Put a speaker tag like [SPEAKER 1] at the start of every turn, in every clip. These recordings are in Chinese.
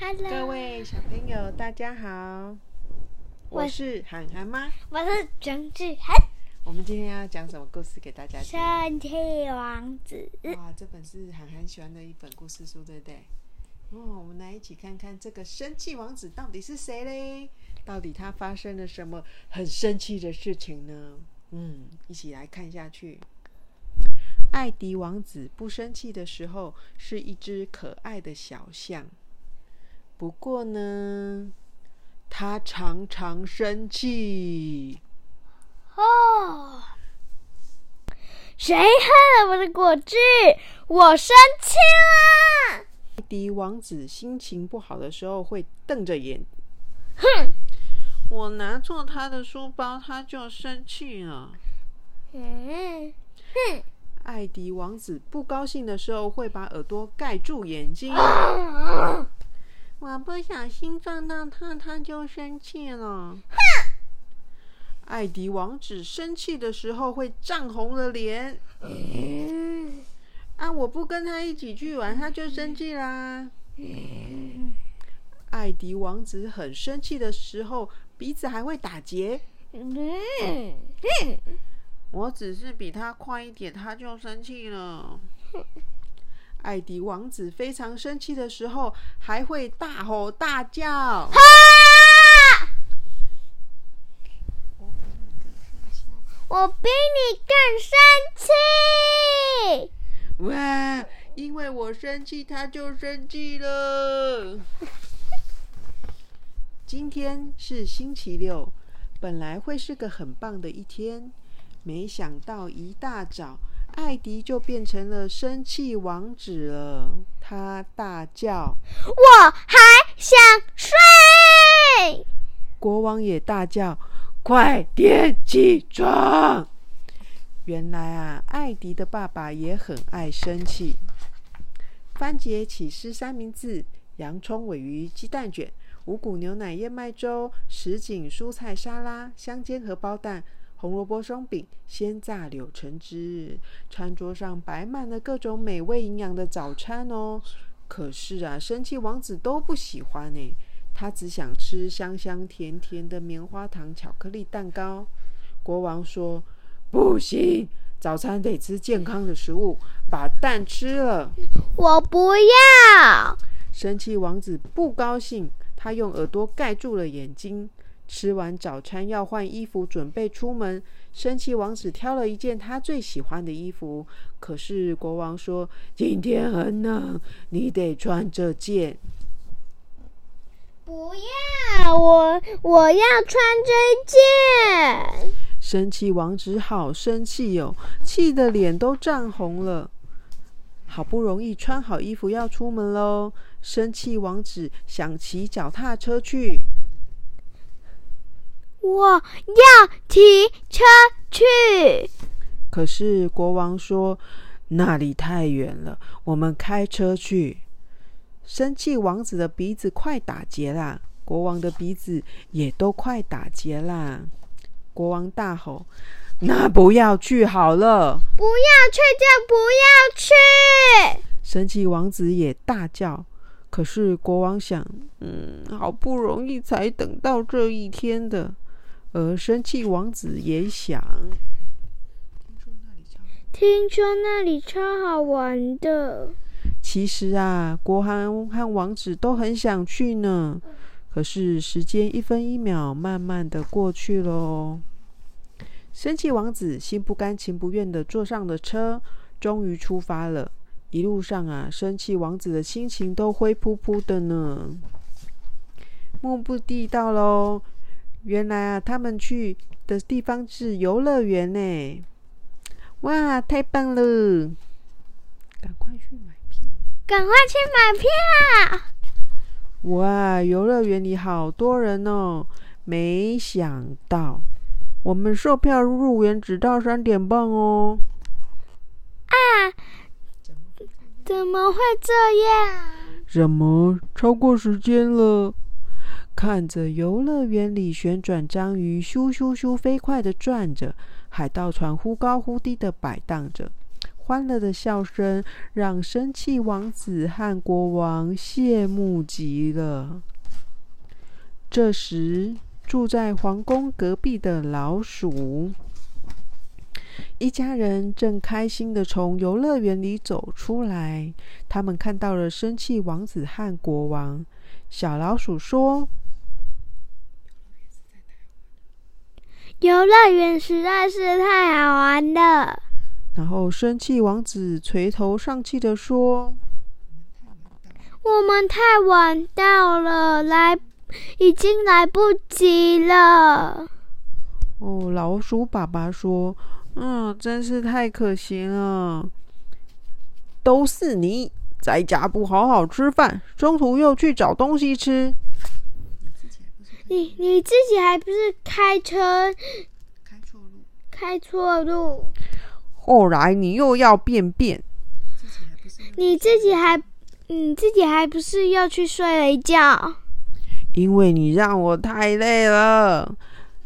[SPEAKER 1] Hello，
[SPEAKER 2] 各位小朋友，大家好，我
[SPEAKER 1] 我
[SPEAKER 2] 是涵涵妈。
[SPEAKER 1] 我是张志涵，
[SPEAKER 2] 我们今天要讲什么故事给大家听？
[SPEAKER 1] 神奇王子。
[SPEAKER 2] 哇，这本是涵涵喜欢的一本故事书，对不对？哦，我们来一起看看这个生气王子到底是谁嘞？到底他发生了什么很生气的事情呢？嗯，一起来看下去。艾迪王子不生气的时候是一只可爱的小象，不过呢，他常常生气。
[SPEAKER 1] 哦，谁喝了我的果汁？我生气啦！
[SPEAKER 2] 艾迪王子心情不好的时候会瞪着眼，
[SPEAKER 1] 哼，
[SPEAKER 2] 我拿错他的书包，他就生气了。
[SPEAKER 1] 嗯，哼，
[SPEAKER 2] 艾迪王子不高兴的时候会把耳朵盖住眼睛。我不小心撞到他，他就生气了。艾迪王子生气的时候会涨红了脸。
[SPEAKER 1] 嗯
[SPEAKER 2] 啊！我不跟他一起去玩，他就生气啦。艾迪王子很生气的时候，鼻子还会打结。
[SPEAKER 1] 嗯，
[SPEAKER 2] 我只是比他快一点，他就生气了。艾迪王子非常生气的时候，还会大吼大叫。
[SPEAKER 1] 我比你更生气。
[SPEAKER 2] 哇！因为我生气，他就生气了。今天是星期六，本来会是个很棒的一天，没想到一大早，艾迪就变成了生气王子了。他大叫，
[SPEAKER 1] 我还想睡。
[SPEAKER 2] 国王也大叫：“快点起床！”原来啊，艾迪的爸爸也很爱生气。番茄起司三明治、洋葱尾鱼鸡蛋卷、五谷牛奶燕麦粥、什锦蔬菜沙拉、香煎荷包蛋、红萝卜松饼、鲜榨柳橙汁，餐桌上摆满了各种美味营养的早餐哦。可是啊，生气王子都不喜欢呢。他只想吃香香甜甜的棉花糖巧克力蛋糕。国王说：“不行，早餐得吃健康的食物，把蛋吃了。
[SPEAKER 1] 我不要。”
[SPEAKER 2] 生气王子不高兴，他用耳朵盖住了眼睛。吃完早餐要换衣服，准备出门。生气王子挑了一件他最喜欢的衣服，可是国王说：“今天很冷，你得穿这件。”
[SPEAKER 1] 不要，我我要穿这件。
[SPEAKER 2] 生气王子好生气哦，气得脸都涨红了。好不容易穿好衣服要出门喽，生气王子想骑脚踏车去。
[SPEAKER 1] 我要骑车去。
[SPEAKER 2] 可是国王说那里太远了，我们开车去。生气王子的鼻子快打结啦，国王的鼻子也都快打结啦。国王大吼：“那不要去好了！”
[SPEAKER 1] 不要去就不要去。
[SPEAKER 2] 生气王子也大叫。可是国王想：“嗯，好不容易才等到这一天的。”而生气王子也想：“
[SPEAKER 1] 听说那里超好玩的。”
[SPEAKER 2] 其实啊，国王和王子都很想去呢。可是时间一分一秒慢慢的过去喽。生气王子心不甘情不愿的坐上了车，终于出发了。一路上啊，生气王子的心情都灰扑扑的呢。目的地到喽，原来啊，他们去的地方是游乐园呢。哇，太棒了！赶快去买票！
[SPEAKER 1] 赶快去买票！
[SPEAKER 2] 哇，游乐园里好多人哦！没想到，我们售票入园只到三点半哦。
[SPEAKER 1] 啊！怎么会这样？
[SPEAKER 2] 什么？超过时间了！看着游乐园里旋转章鱼咻咻咻飞快的转着，海盗船忽高忽低的摆荡着，欢乐的笑声让生气王子和国王羡慕极了。这时，住在皇宫隔壁的老鼠一家人正开心的从游乐园里走出来。他们看到了生气王子和国王。小老鼠说。
[SPEAKER 1] 游乐园实在是太好玩了。
[SPEAKER 2] 然后生气王子垂头丧气的说：“
[SPEAKER 1] 我们太晚到了，来，已经来不及了。”
[SPEAKER 2] 哦，老鼠爸爸说：“嗯，真是太可惜了。都是你在家不好好吃饭，中途又去找东西吃。”
[SPEAKER 1] 你你自己还不是开车
[SPEAKER 2] 开错路，
[SPEAKER 1] 开错路。
[SPEAKER 2] 后来你又要便便，
[SPEAKER 1] 你自己还你自己还不是要去睡了一觉？
[SPEAKER 2] 因为你让我太累了。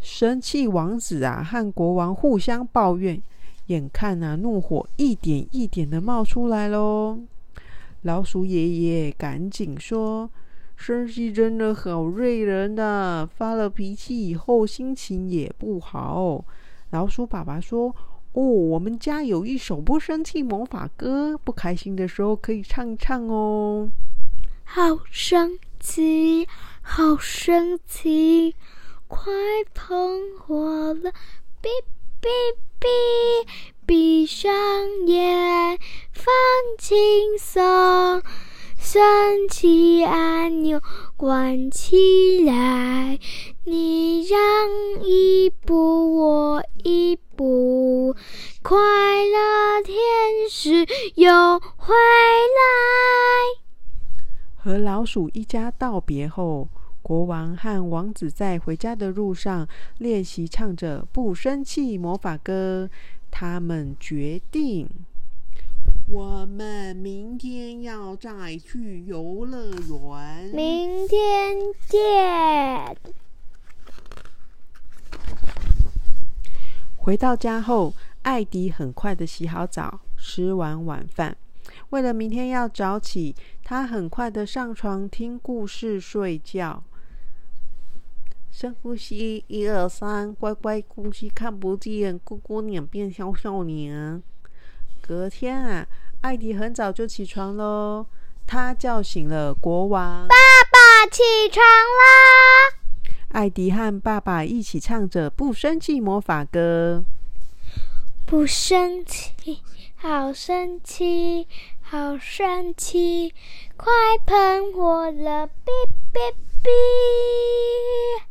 [SPEAKER 2] 生气王子啊和国王互相抱怨，眼看啊怒火一点一点的冒出来喽。老鼠爷爷赶紧说。生气真的好累人呐！发了脾气以后，心情也不好。老鼠爸爸说：“哦，我们家有一首不生气魔法歌，不开心的时候可以唱一唱哦。”
[SPEAKER 1] 好生气，好生气，快喷火了！哔哔哔，闭上眼，放轻松。升起按钮，关起来。你让一步，我一步，快乐天使又回来。
[SPEAKER 2] 和老鼠一家道别后，国王和王子在回家的路上练习唱着不生气魔法歌。他们决定。我们明天要再去游乐园。
[SPEAKER 1] 明天见。
[SPEAKER 2] 回到家后，艾迪很快的洗好澡，吃完晚饭。为了明天要早起，他很快的上床听故事睡觉。深呼吸，一二三，乖乖呼吸，看不见，姑姑脸变小小脸。隔天啊，艾迪很早就起床喽。他叫醒了国王。
[SPEAKER 1] 爸爸起床啦！
[SPEAKER 2] 艾迪和爸爸一起唱着不生气魔法歌。
[SPEAKER 1] 不生气，好生气，好生气，快喷火了！哔哔哔。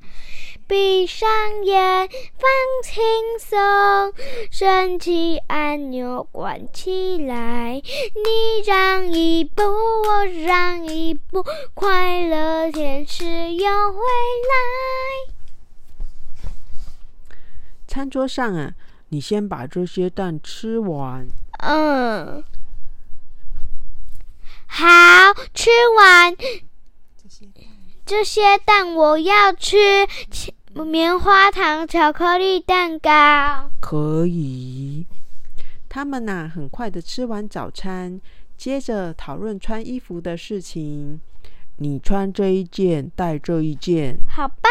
[SPEAKER 1] 闭上眼，放轻松，升起按钮关起来。你让一步，我让一步，快乐天使又回来。
[SPEAKER 2] 餐桌上啊，你先把这些蛋吃完。
[SPEAKER 1] 嗯，好，吃完。这些蛋我要吃，棉花糖巧克力蛋糕。
[SPEAKER 2] 可以。他们呐，很快的吃完早餐，接着讨论穿衣服的事情。你穿这一件，戴这一件。
[SPEAKER 1] 好吧，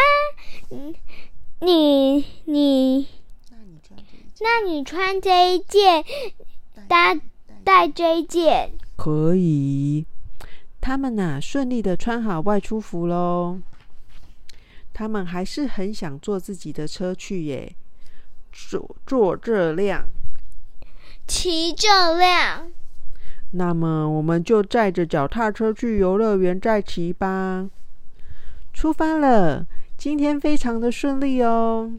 [SPEAKER 1] 嗯，你你，那你穿这一件，搭戴这一件。
[SPEAKER 2] 可以。他们呐，顺利的穿好外出服喽。他们还是很想坐自己的车去耶，坐坐这辆，
[SPEAKER 1] 骑这辆。
[SPEAKER 2] 那么我们就载着脚踏车去游乐园再骑吧。出发了，今天非常的顺利哦。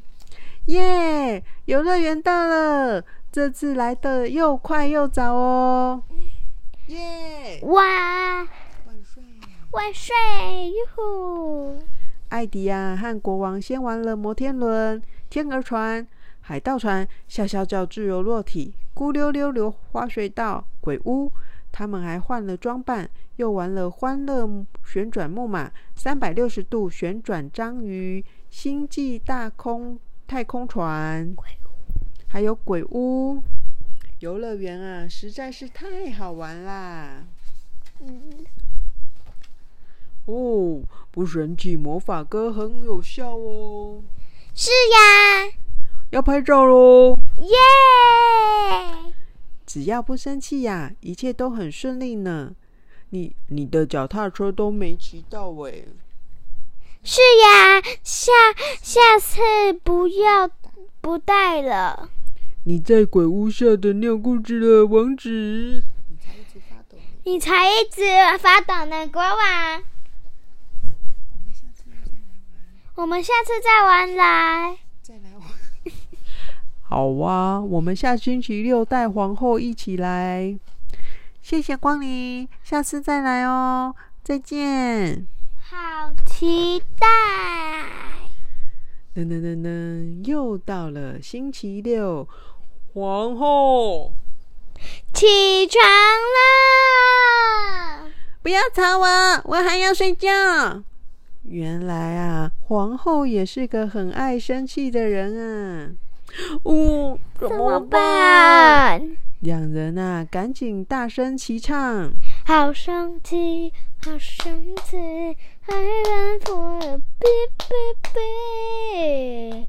[SPEAKER 2] 耶，游乐园到了，这次来的又快又早哦。耶，
[SPEAKER 1] 哇！万岁！哟呼！
[SPEAKER 2] 艾迪亚，和国王先玩了摩天轮、天鹅船、海盗船、笑笑叫自由落体、咕溜溜流花隧道、鬼屋。他们还换了装扮，又玩了欢乐旋转木马、三百六十度旋转章鱼、星际大空太空船，还有鬼屋。游乐园啊，实在是太好玩啦！
[SPEAKER 1] 嗯，
[SPEAKER 2] 哦，不神奇魔法歌很有效哦。
[SPEAKER 1] 是呀，
[SPEAKER 2] 要拍照喽！
[SPEAKER 1] 耶！
[SPEAKER 2] 只要不生气呀，一切都很顺利呢。你你的脚踏车都没骑到哎。
[SPEAKER 1] 是呀，下下次不要不带了。
[SPEAKER 2] 你在鬼屋下的尿裤子了，王子。
[SPEAKER 1] 你才一直发抖呢，国王。我们下次再玩来。
[SPEAKER 2] 再来玩。好啊，我们下星期六带皇后一起来。谢谢光临，下次再来哦，再见。
[SPEAKER 1] 好期待！
[SPEAKER 2] 噔噔噔噔，又到了星期六，皇后
[SPEAKER 1] 起床了！
[SPEAKER 2] 不要吵我，我还要睡觉。原来啊，皇后也是个很爱生气的人啊。哦，怎么办？两人啊，赶紧大声齐唱。
[SPEAKER 1] 好生气，好生气，爱人疯了，哔哔哔。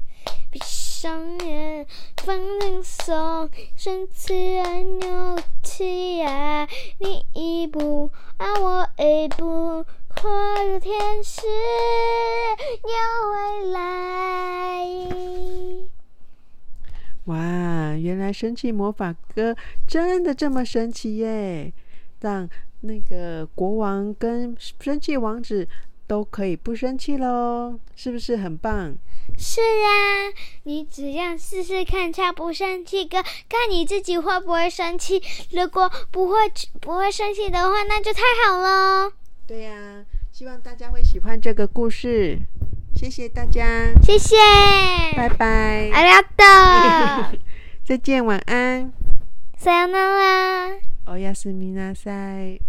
[SPEAKER 1] 闭上眼，放轻松，生气爱扭起呀，你一步啊，我一步，我的天使又回来。
[SPEAKER 2] 哇，原来生气魔法哥真的这么神奇耶！让那个国王跟生气王子都可以不生气喽，是不是很棒？
[SPEAKER 1] 是啊，你只要试试看唱不生气歌，看你自己会不会生气。如果不会不会生气的话，那就太好了。
[SPEAKER 2] 对呀，希望大家会喜欢这个故事。谢谢大家，
[SPEAKER 1] 谢谢，
[SPEAKER 2] 拜拜，
[SPEAKER 1] 阿拉多，
[SPEAKER 2] 再见，晚安，
[SPEAKER 1] さよなら，
[SPEAKER 2] おやすみなさい，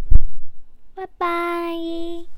[SPEAKER 1] 拜拜。